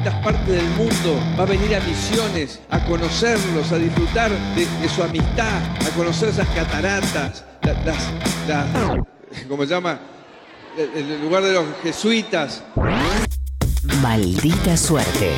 distintas partes del mundo, va a venir a misiones, a conocerlos, a disfrutar de, su amistad, a conocer esas cataratas, las, ¿cómo se llama? El lugar de los jesuitas. Maldita suerte.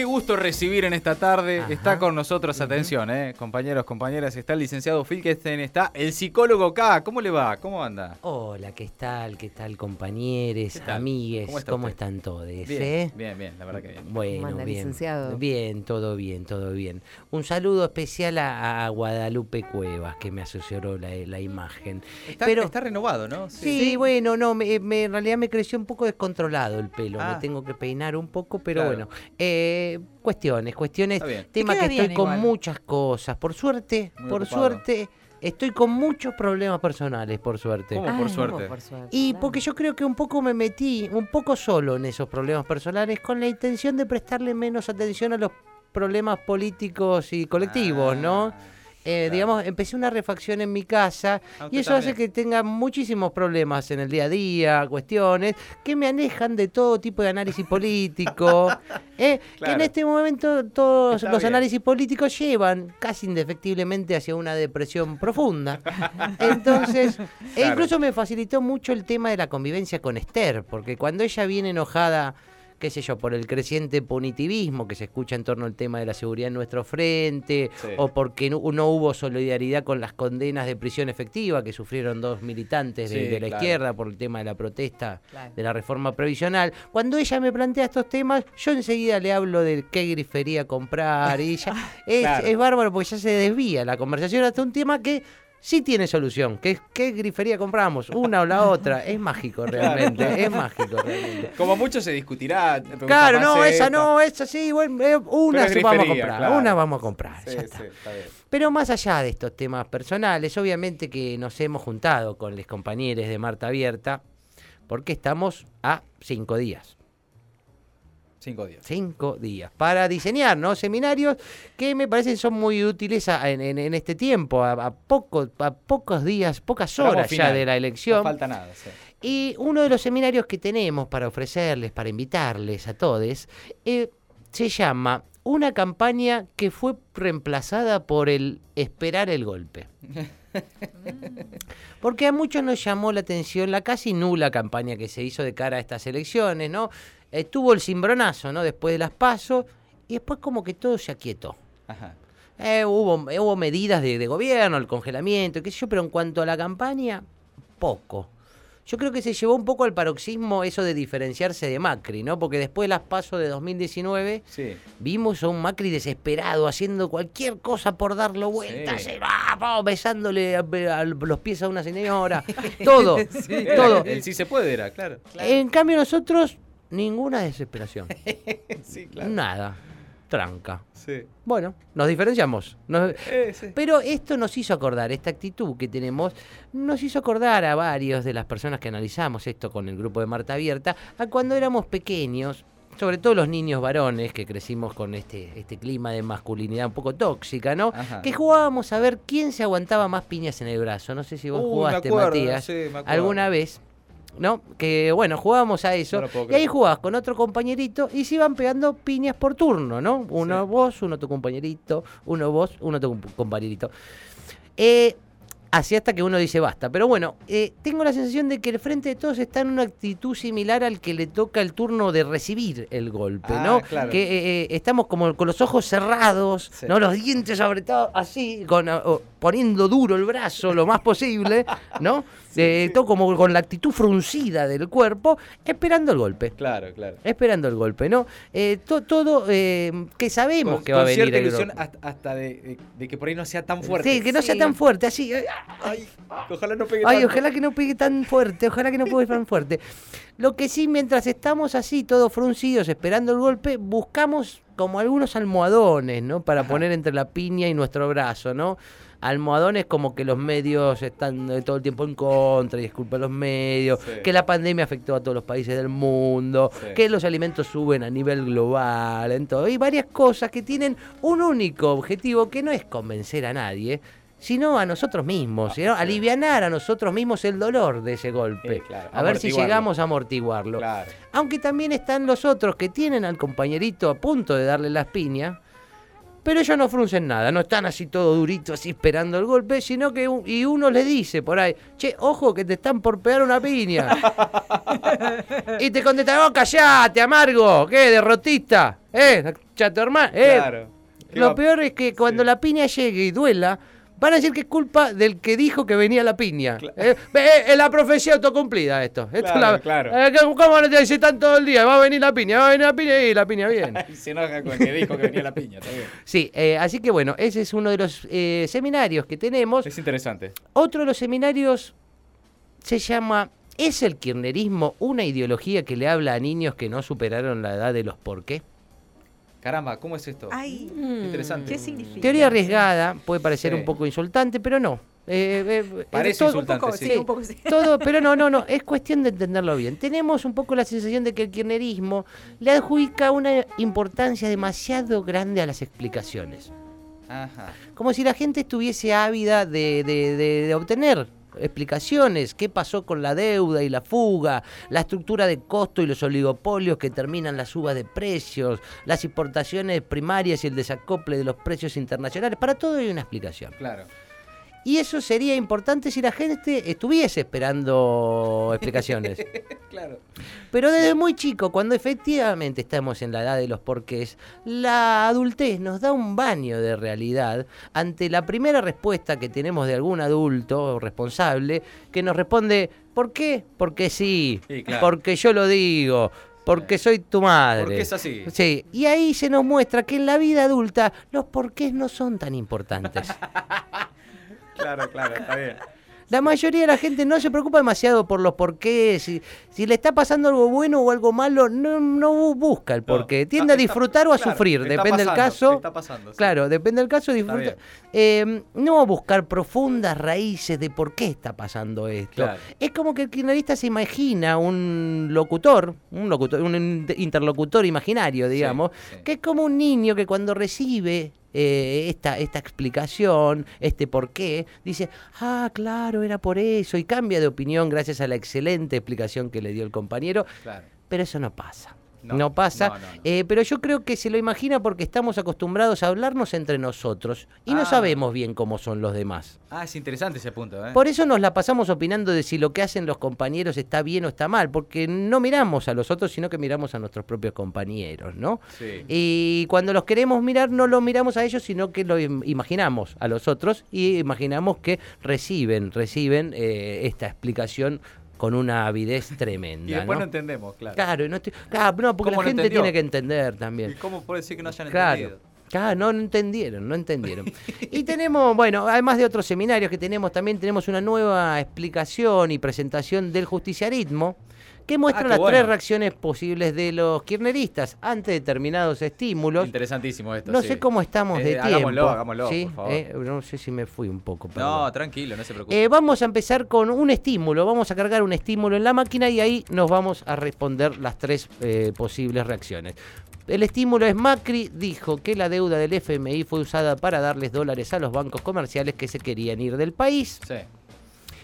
Qué gusto recibir en esta tarde. Está con nosotros, atención, eh, compañeros, compañeras. Está el licenciado Filkesten, está el psicólogo K. ¿Cómo le va? ¿Cómo anda? Hola, ¿qué tal? ¿Qué tal, compañeros, amigues? ¿Cómo, están todos? Bien, eh? bien, bien, la verdad que bien. Bueno, bien. Licenciado? Bien, todo bien, todo bien. Un saludo especial a, Guadalupe Cuevas, que me asoció la, la imagen. Está, Pero, está renovado, ¿no? Sí, bueno, no, me, en realidad me creció un poco descontrolado el pelo. Me ah. tengo que peinar un poco, pero bueno. Eh, cuestiones, cuestiones, tema que estoy con muchas cosas. Por suerte, por suerte, estoy con muchos problemas personales, por suerte. ¿Cómo por, suerte? Y porque yo creo que un poco me metí, un poco solo en esos problemas personales, con la intención de prestarle menos atención a los problemas políticos y colectivos, ¿no? Eh, digamos, empecé una refacción en mi casa ah, y eso hace que tenga muchísimos problemas en el día a día, cuestiones que me alejan de todo tipo de análisis político. eh, Que en este momento todos los análisis políticos llevan casi indefectiblemente hacia una depresión profunda. Entonces, e incluso me facilitó mucho el tema de la convivencia con Esther, porque cuando ella viene enojada qué sé yo, por el creciente punitivismo que se escucha en torno al tema de la seguridad en nuestro frente, o porque no, hubo solidaridad con las condenas de prisión efectiva que sufrieron dos militantes de, la izquierda por el tema de la protesta de la reforma previsional. Cuando ella me plantea estos temas, yo enseguida le hablo de qué grifería comprar y ya es, es bárbaro porque ya se desvía la conversación hasta un tema que sí tiene solución. ¿Qué, ¿Qué, grifería compramos? ¿Una o la otra? Es mágico realmente, es mágico realmente. Como mucho se discutirá. Claro, no, esa no, esa sí, bueno, eh, una sí vamos a comprar, una vamos a comprar. ya está. Pero más allá de estos temas personales, obviamente que nos hemos juntado con los compañeros de Marta Abierta, porque estamos a cinco días Cinco días. Cinco días. Para diseñar ¿no? seminarios que me parecen son muy útiles en, este tiempo, a, poco, a pocos días, pocas horas ya de la elección. No falta nada. Y uno de los seminarios que tenemos para ofrecerles, para invitarles a todos, eh, se llama Una campaña que fue reemplazada por el esperar el golpe. Porque a muchos nos llamó la atención la casi nula campaña que se hizo de cara a estas elecciones, ¿no? Estuvo el cimbronazo, ¿no? Después de las pasos, y después como que todo se aquietó. Eh, hubo, hubo medidas de, de, gobierno, el congelamiento, qué sé yo, pero en cuanto a la campaña, poco. Yo creo que se llevó un poco al paroxismo eso de diferenciarse de Macri, ¿no? Porque después de las pasos de 2019 vimos a un Macri desesperado haciendo cualquier cosa por darlo vuelta, besándole a, los pies a una señora, todo, todo. El, sí se puede era, claro. En cambio nosotros ninguna desesperación. Nada tranca. Sí. Bueno, nos diferenciamos. Eh, pero esto nos hizo acordar, esta actitud que tenemos, nos hizo acordar a varios de las personas que analizamos esto con el grupo de Marta Abierta, a cuando éramos pequeños, sobre todo los niños varones que crecimos con este, este clima de masculinidad un poco tóxica, ¿no? Que jugábamos a ver quién se aguantaba más piñas en el brazo. No sé si vos uh, jugaste, Matías, alguna vez. ¿No? Que bueno, jugábamos a eso. y ahí jugabas con otro compañerito y se iban pegando piñas por turno, ¿no? Uno vos, uno tu compañerito, uno vos, uno tu compañerito. Eh, así hasta que uno dice basta. Pero bueno, eh, tengo la sensación de que el frente de todos está en una actitud similar al que le toca el turno de recibir el golpe, ¿no? Ah, que eh, estamos como con los ojos cerrados, ¿no? Los dientes apretados así, con, poniendo duro el brazo lo más posible, ¿no? todo como con la actitud fruncida del cuerpo, esperando el golpe. Claro, claro. Esperando el golpe, ¿no? Eh, todo eh, que sabemos que va a venir. el ilusión hasta, de, que por ahí no sea tan fuerte. Sí, que no sea tan fuerte, así. Ay, ojalá no pegue Ay, ojalá que no pegue tan fuerte, ojalá que no pegue tan fuerte. Lo que sí, mientras estamos así, todos fruncidos, esperando el golpe, buscamos como algunos almohadones, ¿no? Para poner entre la piña y nuestro brazo, ¿no? almohadones como que los medios están todo el tiempo en contra y es culpa de los medios, que la pandemia afectó a todos los países del mundo, que los alimentos suben a nivel global, en todo. Y varias cosas que tienen un único objetivo que no es convencer a nadie, sino a nosotros mismos, ¿no? alivianar a nosotros mismos el dolor de ese golpe. Claro, a ver si llegamos a amortiguarlo. Claro. Aunque también están los otros que tienen al compañerito a punto de darle las piñas, pero ellos no fruncen nada, no están así todo durito, así esperando el golpe, sino que un- y uno le dice por ahí, che, ojo que te están por pegar una piña. y te contestan, oh, callate, amargo, ¿qué, derrotista? ¿Eh, chato hermano? ¿Eh? Claro. ¿Qué Lo peor es que cuando la piña llegue y duela, van a decir que es culpa del que dijo que venía la piña. Eh, eh, es la profecía autocumplida esto. Esto es Claro, la- claro. eh, ¿Cómo no te dice tanto todo el día? Va a venir la piña, va a venir la piña y la piña viene. Y se enoja con el que dijo que venía la piña, está bien. Sí, eh, así que bueno, ese es uno de los eh, seminarios que tenemos. Es interesante. Otro de los seminarios se llama ¿Es el kirchnerismo una ideología que le habla a niños que no superaron la edad de los por qué? Caramba, ¿cómo es esto? Ay, Interesante. ¿qué significa? Teoría arriesgada, puede parecer Sí. un poco insultante, pero no. Eh, eh, Parece todo- insultante, Un poco, sí. sí, un poco sí. Todo, pero no, no, no, es cuestión de entenderlo bien. Tenemos un poco la sensación de que el kirchnerismo le adjudica una importancia demasiado grande a las explicaciones. Ajá. Como si la gente estuviese ávida de, de- de- de obtener explicaciones, qué pasó con la deuda y la fuga, la estructura de costo y los oligopolios que terminan las subas de precios, las importaciones primarias y el desacople de los precios internacionales. Para todo hay una explicación. Claro. Y eso sería importante si la gente estuviese esperando explicaciones. Claro. Pero desde muy chico, cuando efectivamente estamos en la edad de los porqués, la adultez nos da un baño de realidad ante la primera respuesta que tenemos de algún adulto responsable que nos responde, ¿por qué? Porque sí, Sí, claro. porque yo lo digo, porque soy tu madre. Porque es así. Sí, y ahí se nos muestra que en la vida adulta los porqués no son tan importantes. Claro, claro, está bien. La mayoría de la gente no se preocupa demasiado por los porqués. Si, si le está pasando algo bueno o algo malo, no, no bu- busca el porqué. No, Tiende a disfrutar o a claro, sufrir, depende del caso. está pasando, sí. Claro, depende del caso, disfruta. Eh, no buscar profundas raíces de por qué está pasando esto. Claro. Es como que el kirchnerista se imagina un locutor, un locutor, un in- interlocutor imaginario, digamos, sí. que es como un niño que cuando recibe eh, esta, esta explicación, este por qué, dice, ah, claro, era por eso, y cambia de opinión gracias a la excelente explicación que le dio el compañero, Claro. pero eso no pasa. No, No, pasa, no, no, no. eh, pero yo creo que se lo imagina porque estamos acostumbrados a hablarnos entre nosotros y no Ah. sabemos bien cómo son los demás. Ah, es interesante ese punto, ¿eh? Por eso nos la pasamos opinando de si lo que hacen los compañeros está bien o está mal, porque no miramos a los otros, sino que miramos a nuestros propios compañeros, ¿no? Sí. Y cuando los queremos mirar, no los miramos a ellos, sino que lo im- imaginamos a los otros y imaginamos que reciben, reciben eh, esta explicación con una avidez tremenda. Y después no ¿no? entendemos, claro. Claro, y no estoy- claro, no, porque ¿Cómo la gente entendió? tiene que entender ¿Y también. cómo puede decir que no hayan Claro. entendido? Claro, no, no entendieron, no entendieron. Y tenemos, bueno, además de otros seminarios que tenemos, también tenemos una nueva explicación y presentación del justiciarismo que muestra Ah, las bueno. tres reacciones posibles de los kirchneristas ante determinados estímulos. Interesantísimo esto. No sí. sé cómo estamos de Eh, tiempo. hagámoslo, hagámoslo, ¿sí? por favor. Eh, no sé si me fui un poco. perdón. No, tranquilo, no se preocupe. Eh, vamos a empezar con un estímulo, vamos a cargar un estímulo en la máquina y ahí nos vamos a responder las tres posibles reacciones. El estímulo es Macri dijo que la deuda del FMI fue usada para darles dólares a los bancos comerciales que se querían ir del país. Sí.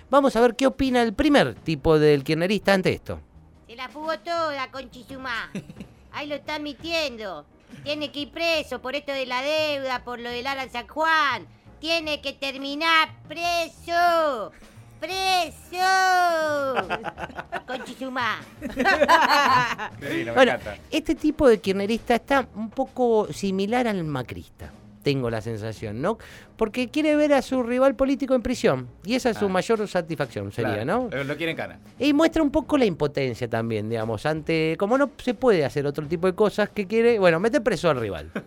Vamos a ver qué opina el primer tipo del kirchnerista ante esto. Se la fugó toda, Conchizumá. Ahí lo están mintiendo. Tiene que ir preso por esto de la deuda, por lo del Alan San Juan. Tiene que terminar preso. ¡Preso! Conchizumá. Bueno, este tipo de kirchnerista está un poco similar al macrista, tengo la sensación, ¿no? Porque quiere ver a su rival político en prisión y esa es su Ah. mayor satisfacción, sería, Claro, ¿no? Lo, lo quieren cana. Y muestra un poco la impotencia también, digamos, ante como no se puede hacer otro tipo de cosas que quiere, bueno, meter preso al rival.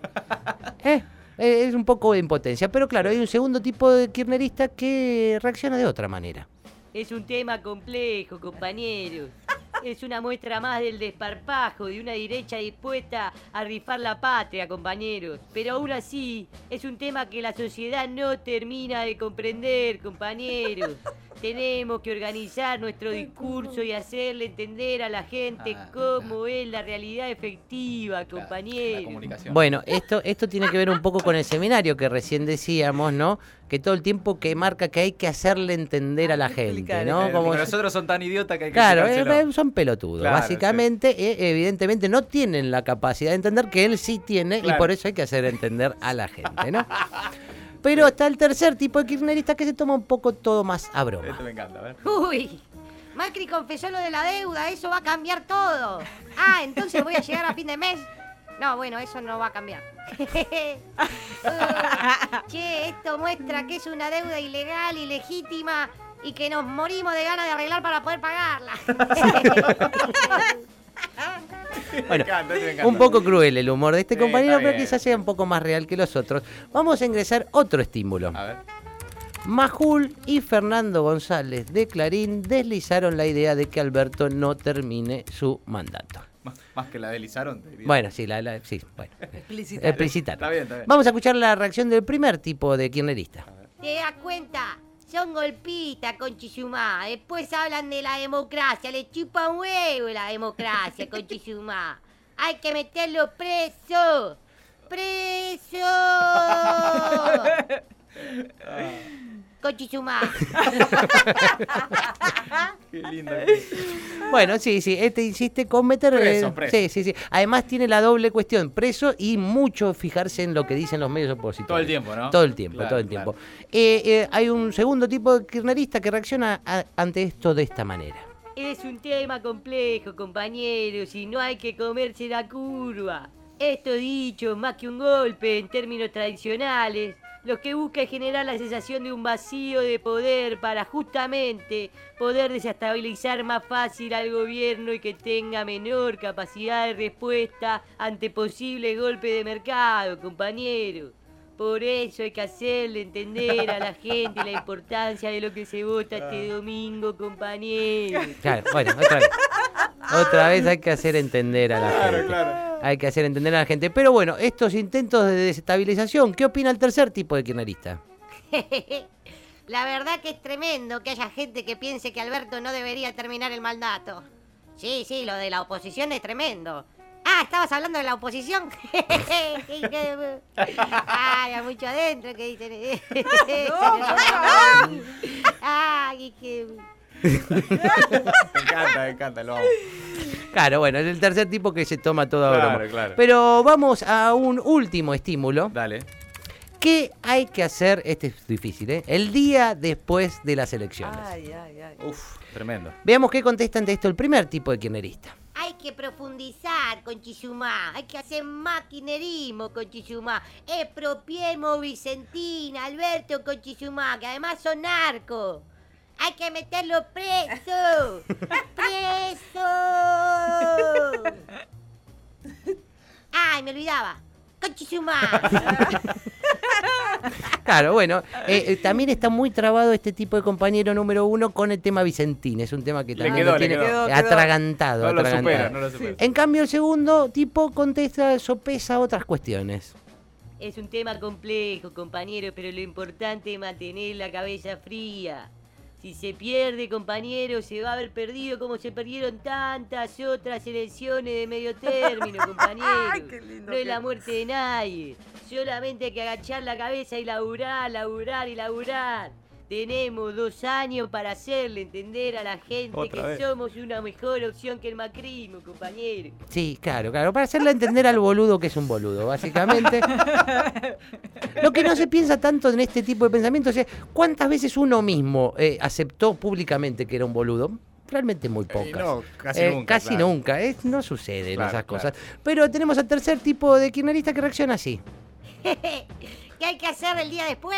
Eh, eh, es un poco de impotencia, pero claro, hay un segundo tipo de kirchnerista que reacciona de otra manera. Es un tema complejo, compañeros. Es una muestra más del desparpajo de una derecha dispuesta a rifar la patria, compañeros. Pero aún así, es un tema que la sociedad no termina de comprender, compañeros. Tenemos que organizar nuestro discurso y hacerle entender a la gente Ah, cómo es la realidad efectiva, La compañero. Bueno, esto, esto tiene que ver un poco con el seminario que recién decíamos, ¿no? Que todo el tiempo que marca que hay que hacerle entender a la gente, ¿no? Eh, Como nosotros son tan idiotas que hay que Claro, explicárselo. eh, son pelotudos. Claro, Básicamente, eh, evidentemente, no tienen la capacidad de entender que él sí tiene y por eso hay que hacer entender a la gente, ¿no? Pero está el tercer tipo de kirchnerista que se toma un poco todo más a broma. Esto me encanta, a ver. Uy, Macri confesó lo de la deuda, eso va a cambiar todo. Ah, entonces voy a llegar a fin de mes. No, bueno, eso no va a cambiar. Uy, che, esto muestra que es una deuda ilegal, ilegítima y que nos morimos de ganas de arreglar para poder pagarla. Bueno, encanta, esto me encanta. un poco cruel el humor de este Sí, compañero, pero bien. quizás sea un poco más real que los otros. Vamos a ingresar otro estímulo. A ver. Majul y Fernando González de Clarín deslizaron la idea de que Alberto no termine su mandato. Más, más que la deslizaron. te diría. Bueno, sí, la, la- sí, bueno. Explicitar. Explicitar. Está bien, está bien. Vamos a escuchar la reacción del primer tipo de kirchnerista. ¿Te das cuenta? Son golpistas con Chizumá. Después hablan de la democracia. Le chupa un huevo la democracia con Chizumá. Hay que meterlo preso. ¡Preso! Con Chizumá. Qué lindo. Bueno, sí, sí, este insiste con meter... Preso, eh, preso. Sí, sí, sí. Además tiene la doble cuestión, preso y mucho fijarse en lo que dicen los medios opositores. Todo el tiempo, ¿no? Todo el tiempo, Claro, todo el claro. tiempo. Eh, eh, hay un segundo tipo de kirchnerista que reacciona a- ante esto de esta manera. Es un tema complejo, compañeros, y no hay que comerse la curva. Esto dicho, más que un golpe en términos tradicionales, lo que busca es generar la sensación de un vacío de poder para justamente poder desestabilizar más fácil al gobierno y que tenga menor capacidad de respuesta ante posibles golpes de mercado, compañeros. Por eso hay que hacerle entender a la gente la importancia de lo que se vota este domingo, compañeros. Claro, bueno, otra vez. Otra vez hay que hacer entender a la Claro, gente. claro. Hay que hacer entender a la gente. Pero bueno, estos intentos de desestabilización, ¿qué opina el tercer tipo de kirchnerista? La verdad que es tremendo que haya gente que piense que Alberto no debería terminar el mandato. Sí, sí, lo de la oposición es tremendo. Ah, ¿estabas hablando de la oposición? Ay, hay mucho adentro que dicen. Ay, que... Me encanta, me encanta, lo amo. Claro, bueno, es el tercer tipo que se toma todo a Claro, broma. claro. Pero vamos a un último estímulo. Dale. ¿Qué hay que hacer? Este es difícil, ¿eh? El día después de las elecciones. Ay, ay, ay. Uf, tremendo. Veamos qué contesta ante esto el primer tipo de kirchnerista. Hay que profundizar con Chizumá, hay que hacer maquinerismo con Chizumá, expropiemos Vicentina, Alberto con Chizumá, que además son narcos. Hay que meterlo preso, preso. Ay, me olvidaba. Claro, bueno, eh, eh, también está muy trabado este tipo de compañero número uno con el tema Vicentín. Es un tema que también quedó, lo tiene quedó. Quedó, atragantado. No lo supera, no lo supera. En cambio, el segundo tipo contesta, sopesa otras cuestiones. Es un tema complejo, compañero, pero lo importante es mantener la cabeza fría. Si se pierde, compañero, se va a haber perdido como se perdieron tantas otras elecciones de medio término, compañero. Ay, qué lindo no es la muerte de nadie. Solamente hay que agachar la cabeza y laburar, laburar y laburar. Tenemos dos años para hacerle entender a la gente Otra que vez. somos una mejor opción que el macrismo, compañero. Sí, claro, claro. Para hacerle entender al boludo que es un boludo, básicamente. Lo que no se piensa tanto en este tipo de pensamientos es cuántas veces uno mismo eh, aceptó públicamente que era un boludo. Realmente muy pocas. no, casi Eh, nunca, Casi claro. nunca. eh, no suceden Claro, esas claro. cosas. Pero tenemos al tercer tipo de kirchnerista que reacciona así. ¿Qué hay que hacer el día después?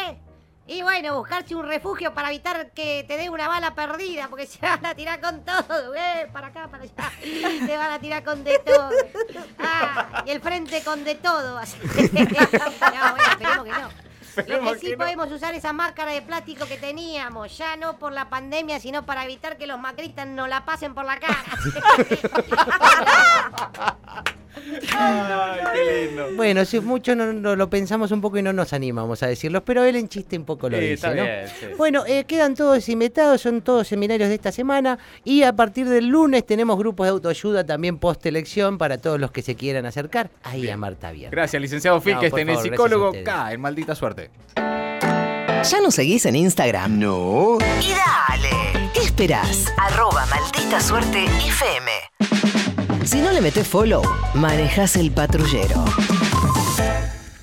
Y bueno, buscarse un refugio para evitar que te dé una bala perdida, porque se van a tirar con todo, eh, para acá, para allá. Se van a tirar con de todo. Ah, y el frente con de todo. así. No, bueno, esperemos que no. Lo que sí que no. podemos usar esa máscara de plástico que teníamos, ya no por la pandemia, sino para evitar que los macristas nos la pasen por la cara. Ay, qué lindo. Bueno, si mucho no, no lo pensamos un poco y no nos animamos a decirlo, pero él en chiste un poco lo Sí, dice, está ¿no? bien, sí. Bueno, eh, quedan todos invitados, son todos seminarios de esta semana y a partir del lunes tenemos grupos de autoayuda también post elección para todos los que se quieran acercar ahí a Marta Bien. Gracias, licenciado Phil, No, que esté en el psicólogo. K, en maldita suerte. ¿Ya nos seguís en Instagram? No. Y dale. ¿Qué esperás? Arroba maldita suerte FM. Si no le metés follow, manejás el patrullero.